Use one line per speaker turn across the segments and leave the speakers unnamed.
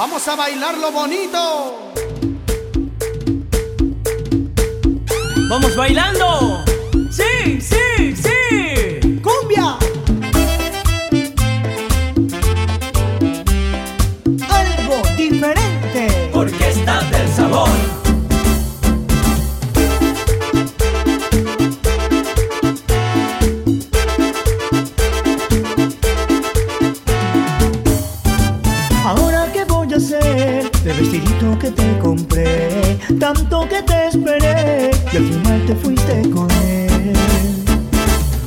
Vamos a bailar lo bonito.
Vamos bailando. Sí, sí,
que te esperé y al final te fuiste con él.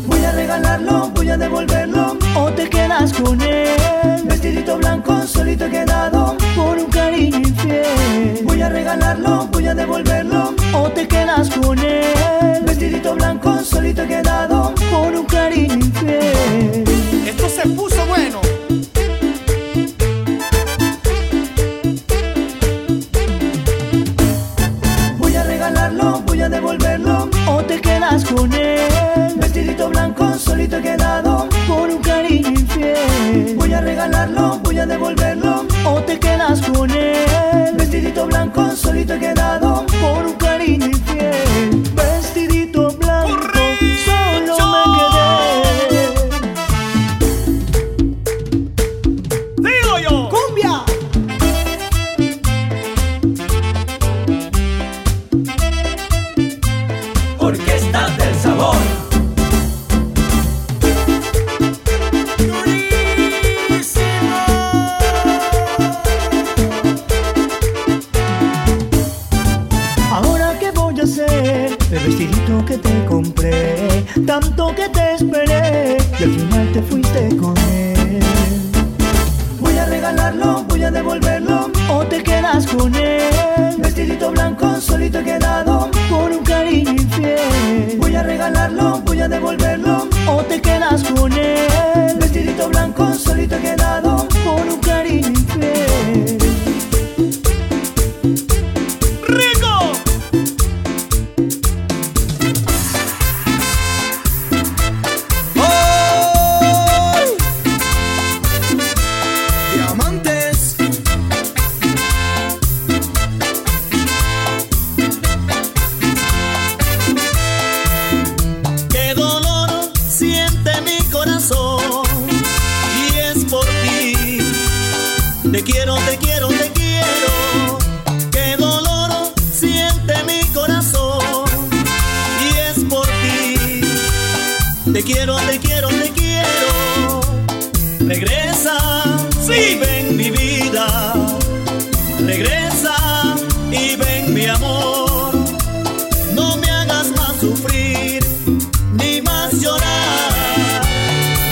Voy a regalarlo, voy a devolverlo o te quedas con él. Vestidito blanco, solito he quedado por un cariño infiel. Voy a regalarlo, voy a devolverlo o te quedas con él. Vestidito blanco, solito he quedado por un cariño o te quedas con él. Vestidito blanco, solito he quedado Te
quiero, te quiero, te quiero. Regresa, sí, ven mi vida. Regresa y ven mi amor. No me hagas más sufrir ni más llorar.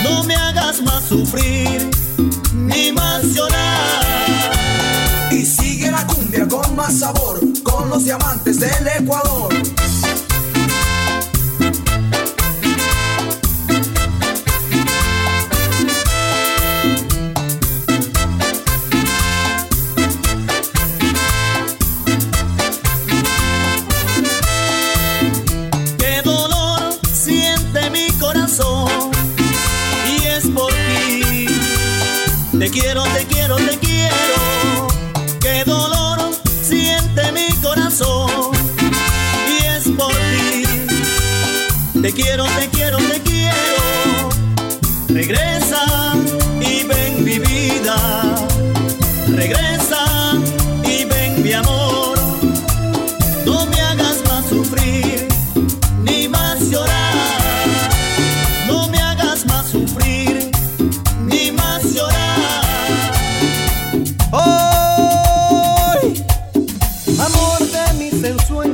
No me hagas más sufrir ni más llorar.
Y sigue la cumbia con más sabor, con los diamantes del Ecuador.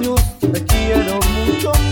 Ensueños, te quiero mucho.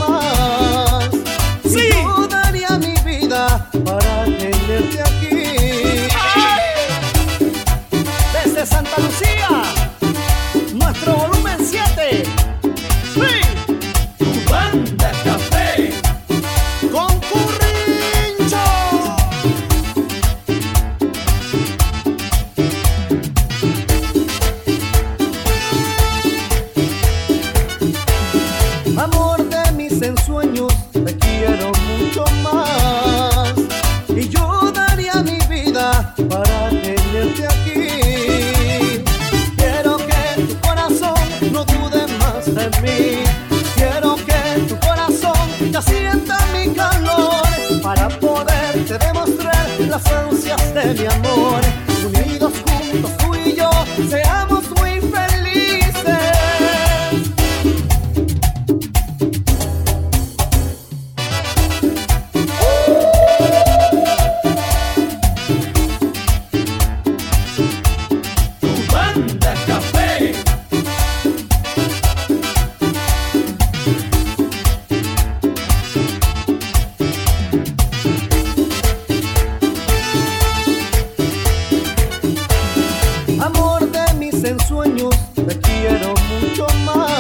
De mis ensueños, te quiero mucho más.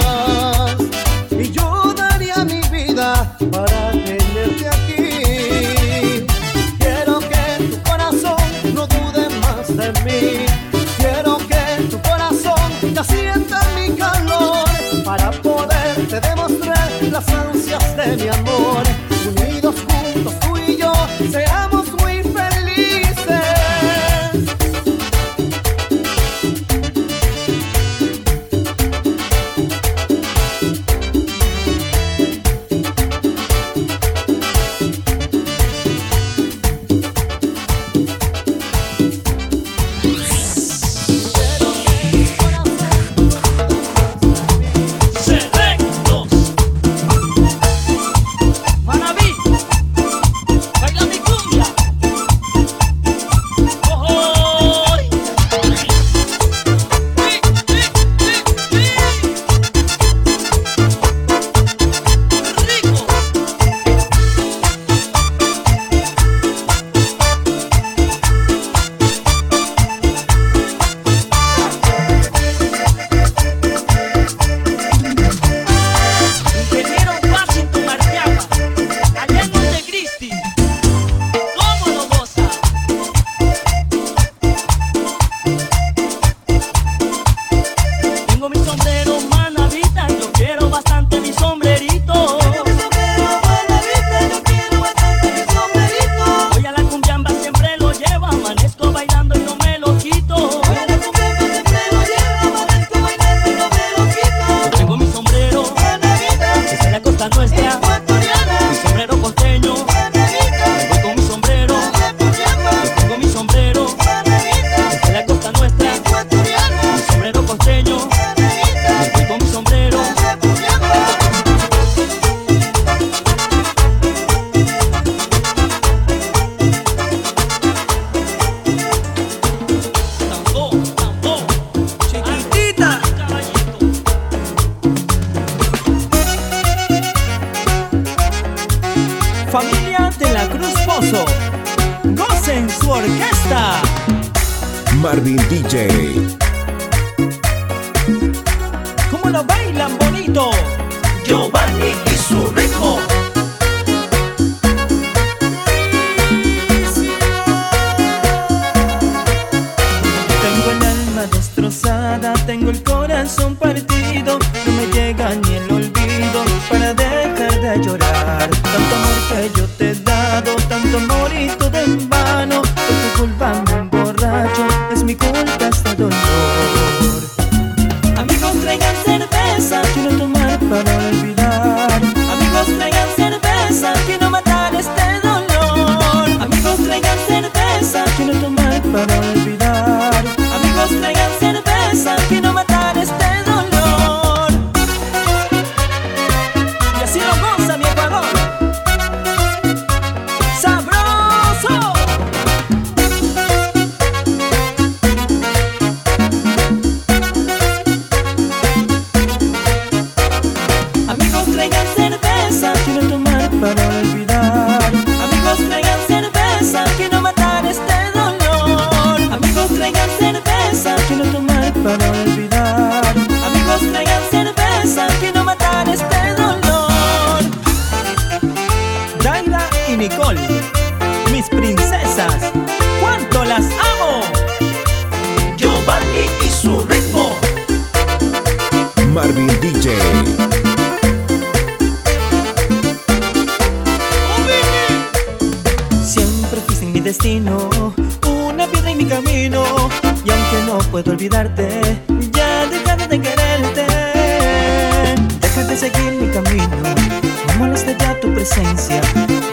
tu presencia.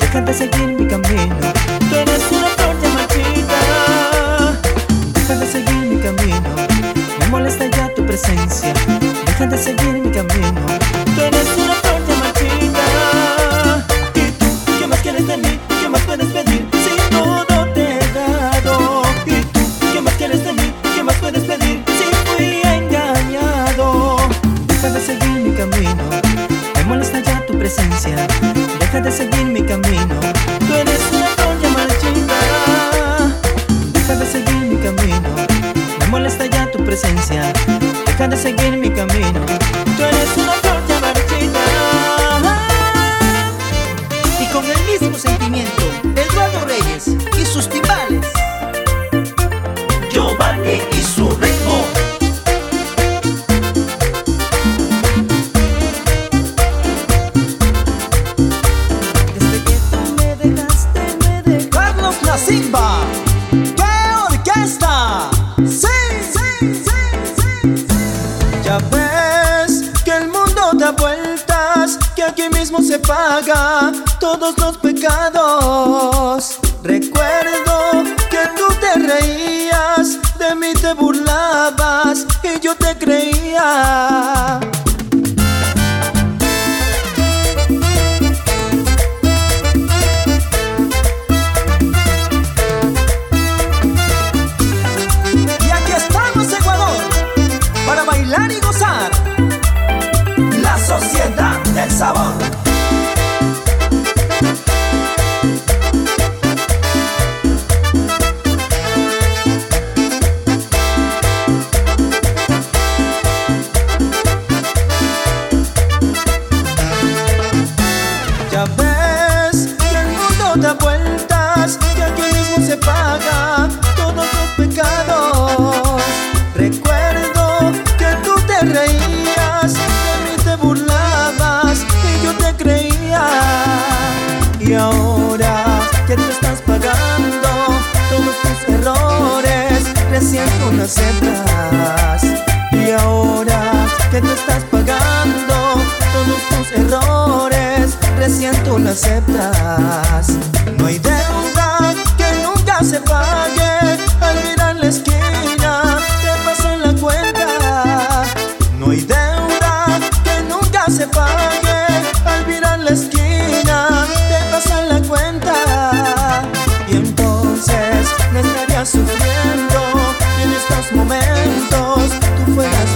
Déjate seguir mi camino. Tú
eres una flor de marchita. Déjate seguir mi camino. Me molesta ya tu presencia. Déjate seguir mi camino.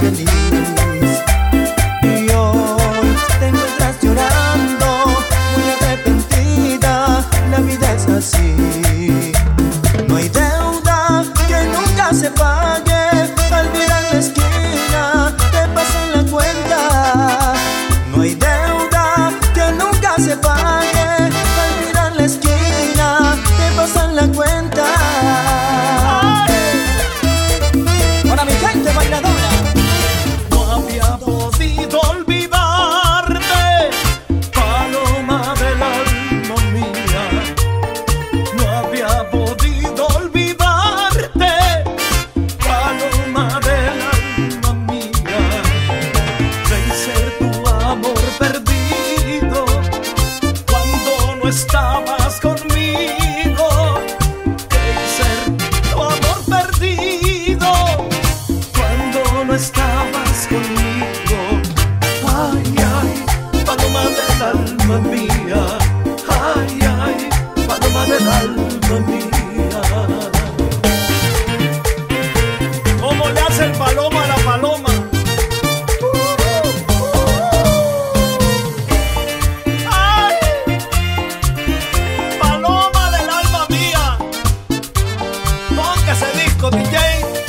Feliz. Jane.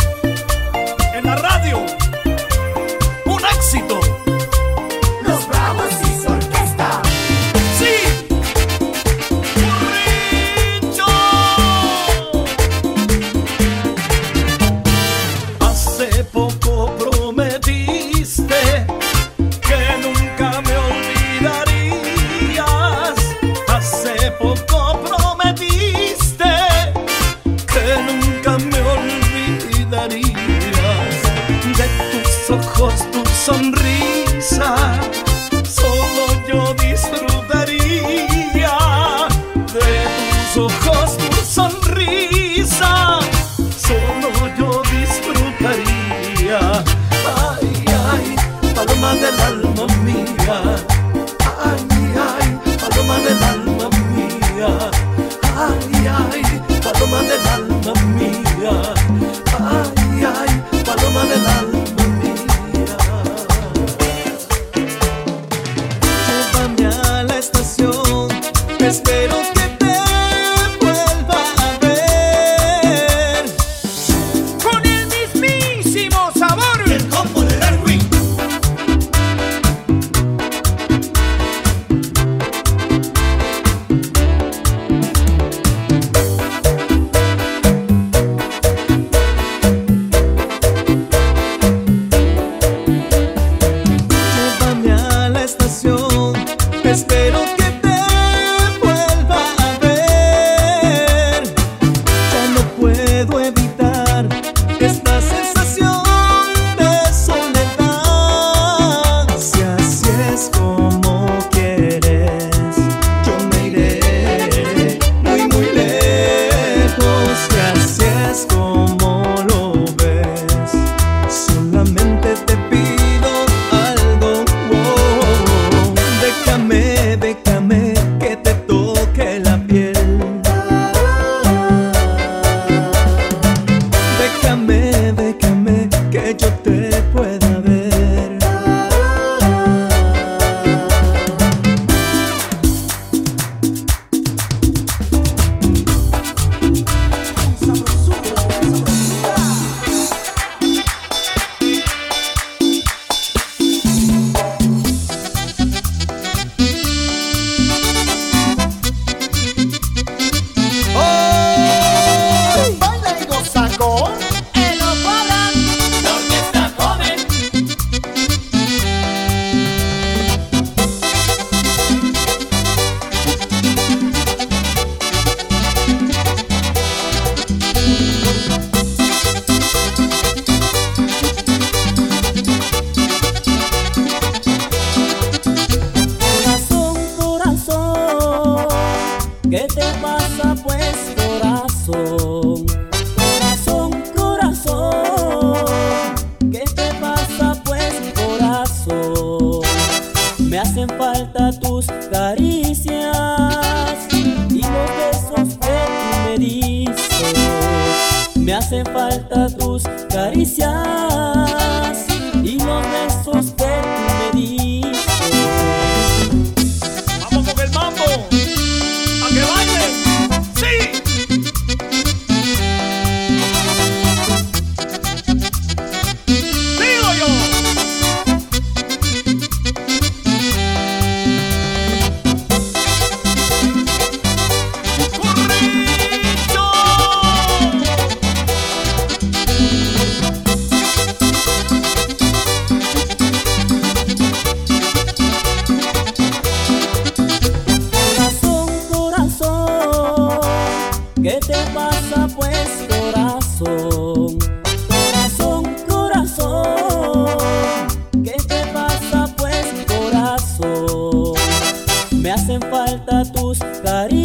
falta tus caricias.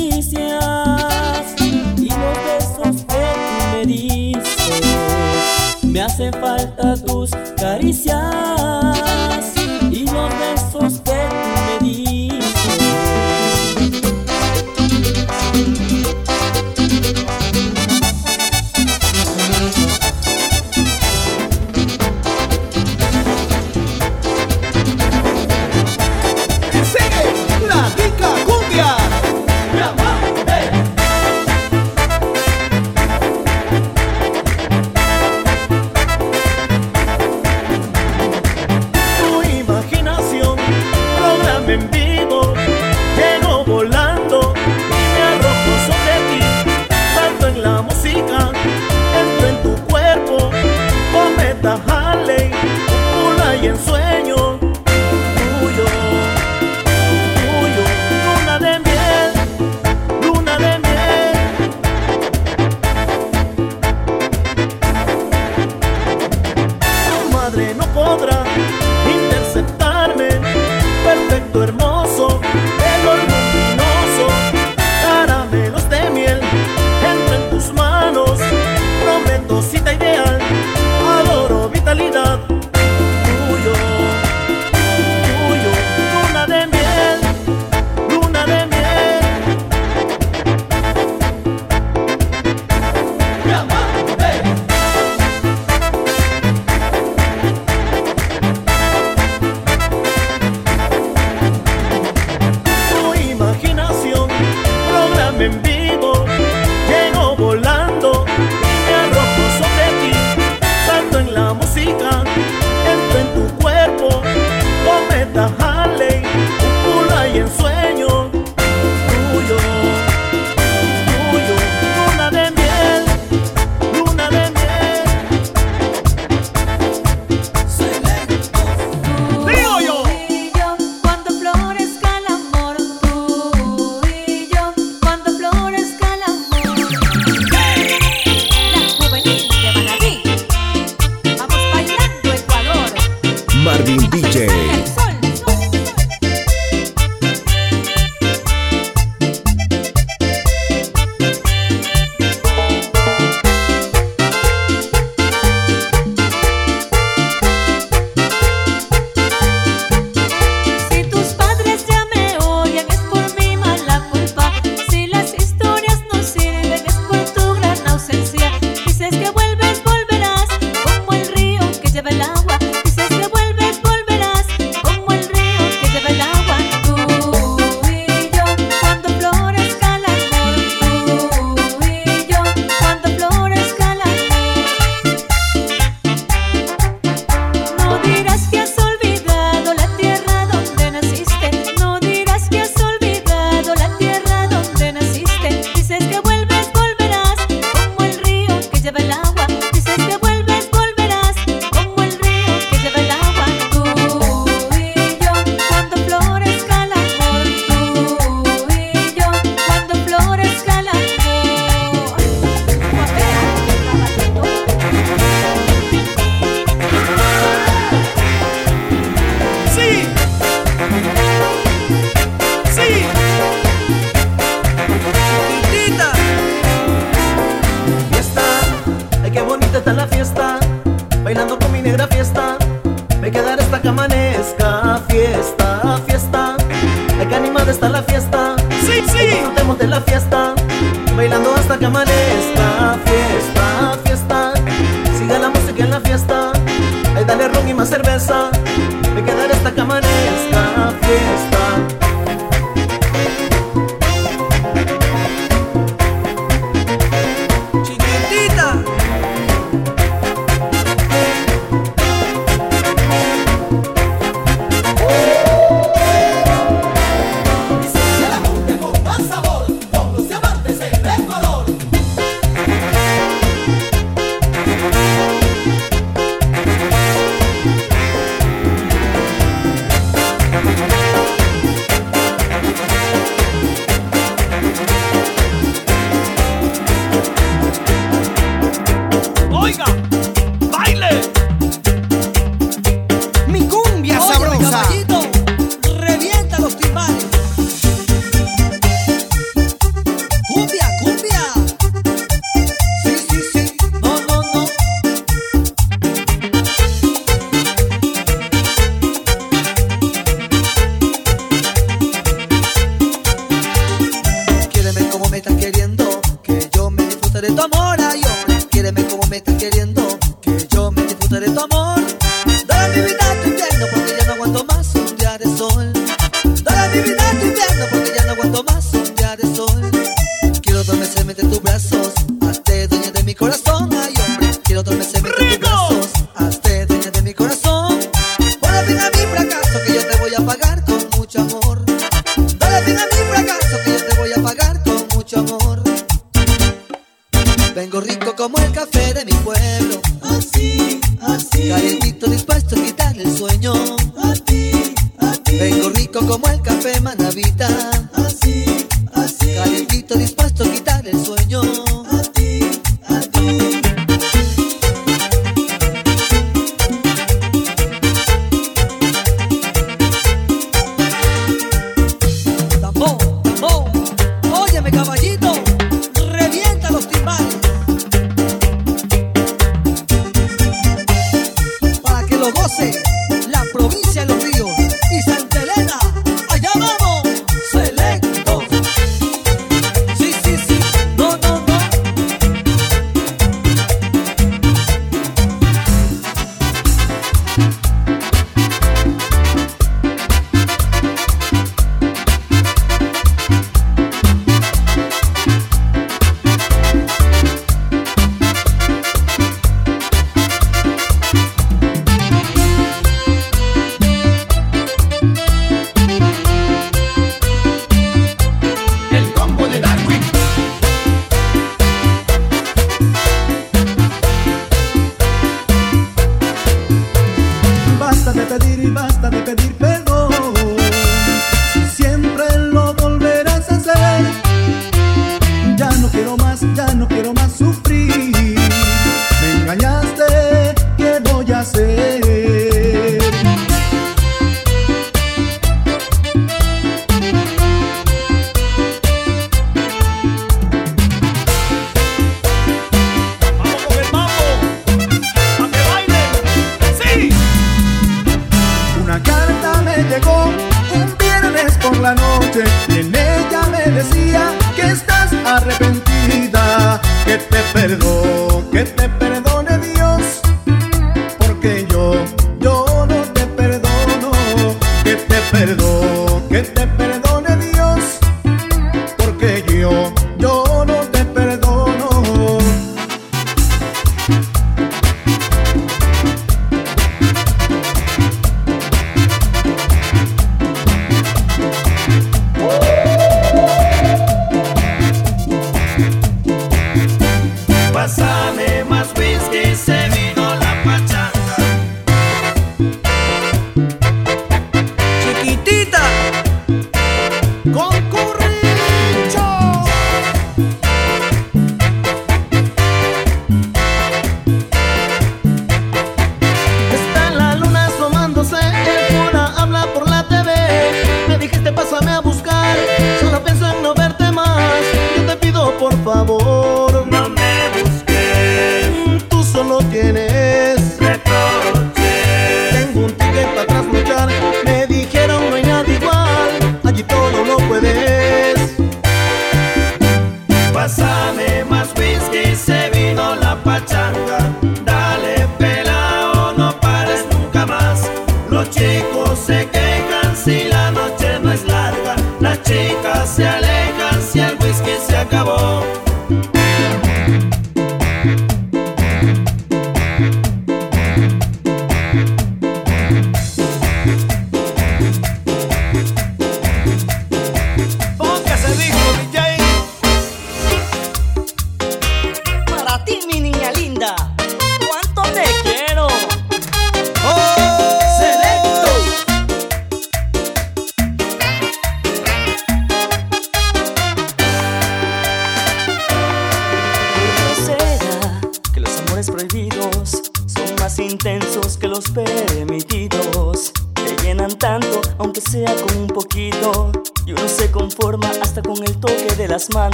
como el café de mi pueblo. Así, así. Calentito dispuesto
a quitar el sueño. A ti, a ti.
Vengo rico como el café manavita.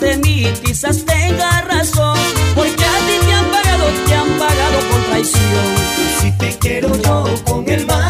de mí,
quizás tenga razón, porque a
ti te han pagado, te han pagado por
traición. Si te quiero
yo
con
el mal.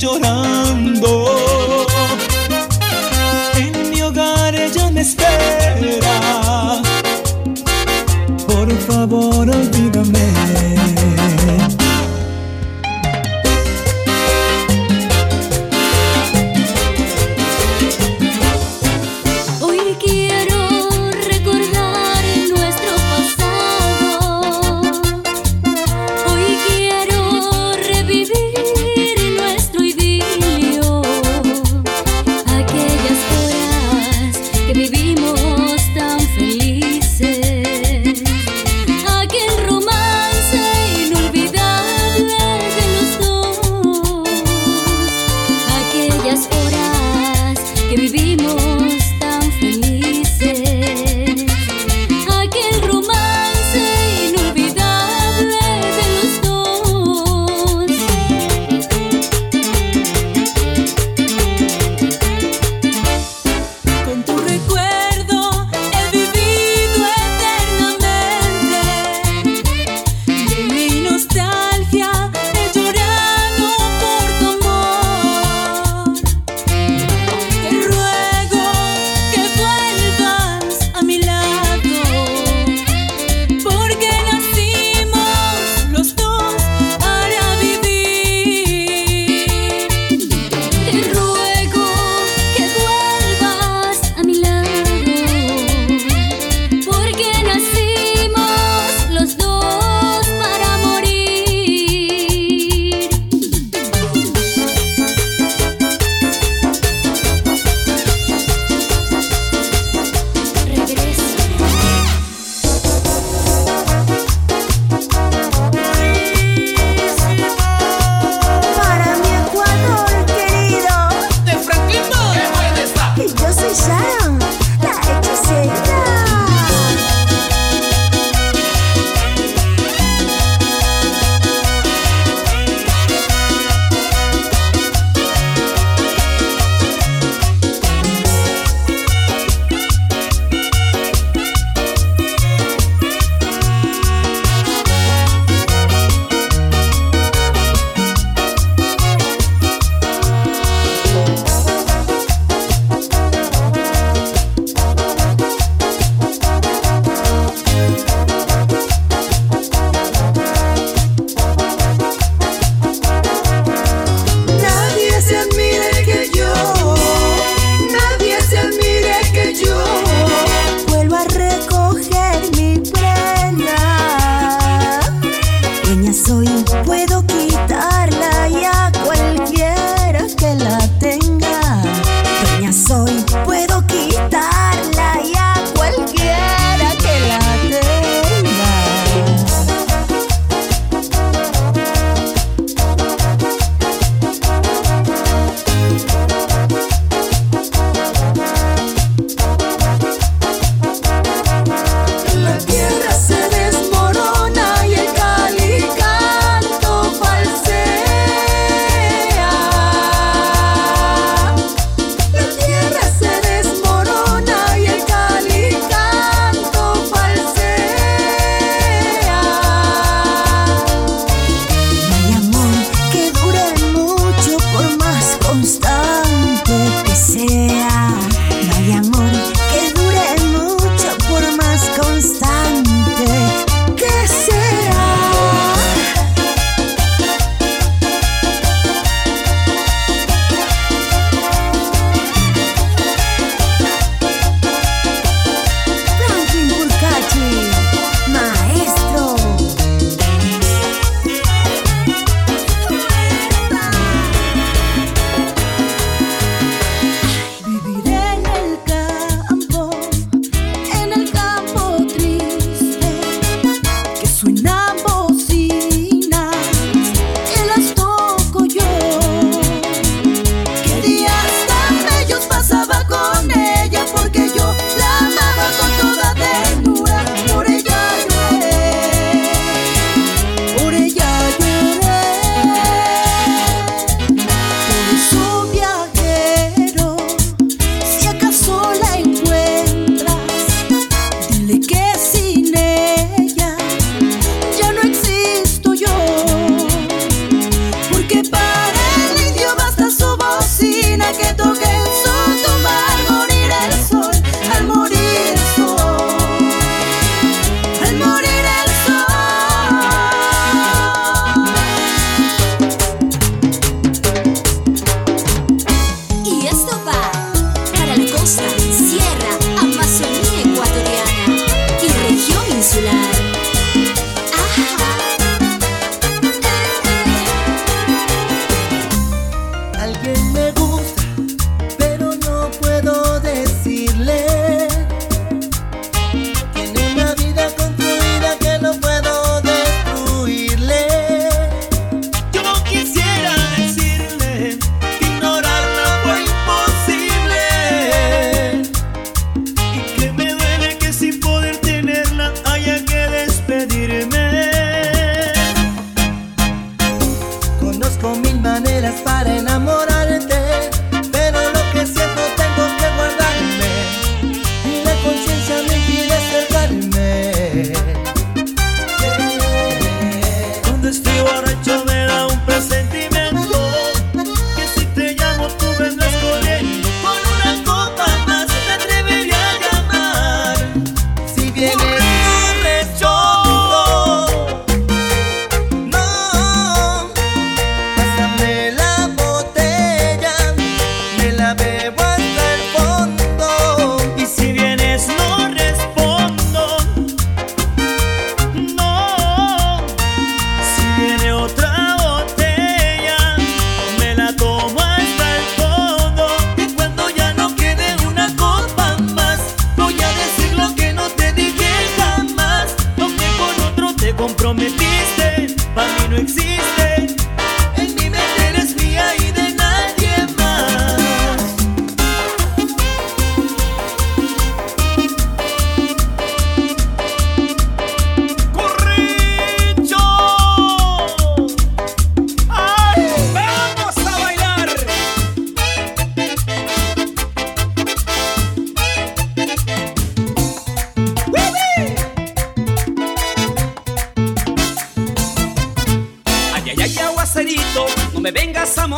llorar.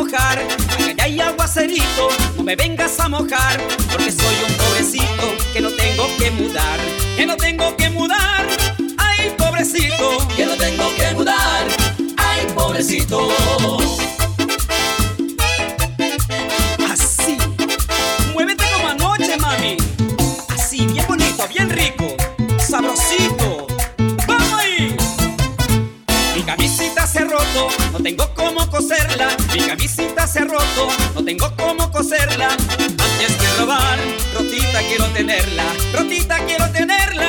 mojar, porque hay aguacerito, no me vengas a mojar, porque soy un pobrecito que no tengo que mudar, que no tengo que mudar, ay pobrecito, que no tengo que mudar, ay pobrecito. tengo cómo coserla. Antes que robar, rotita quiero tenerla, rotita quiero tenerla.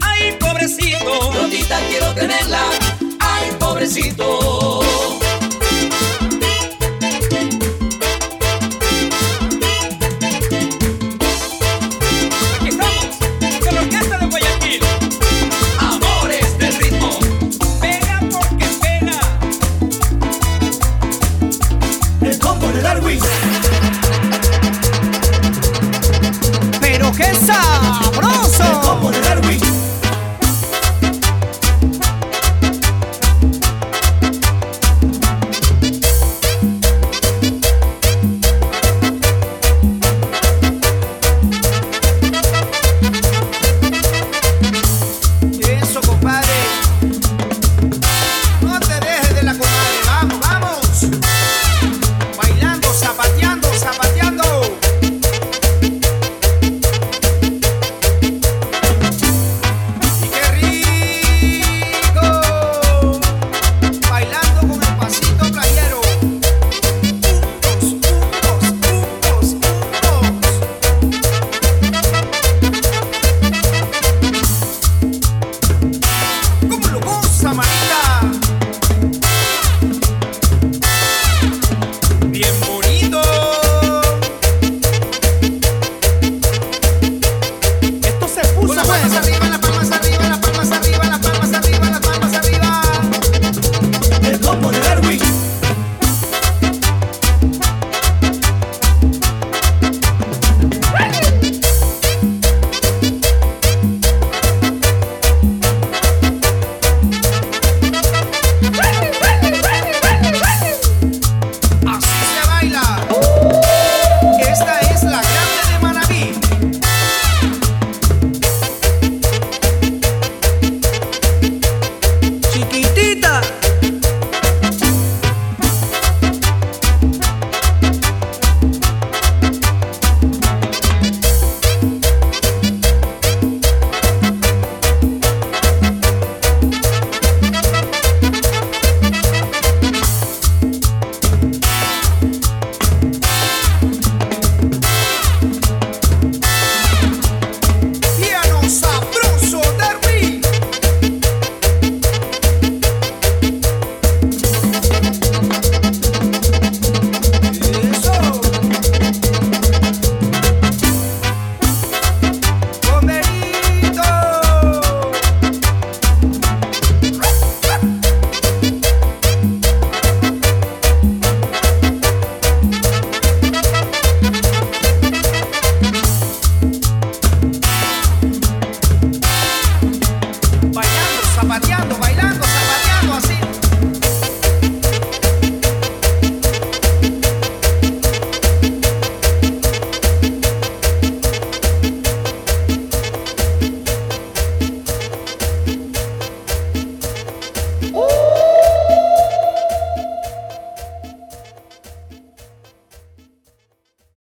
Ay, pobrecito, rotita quiero tenerla. Ay, pobrecito.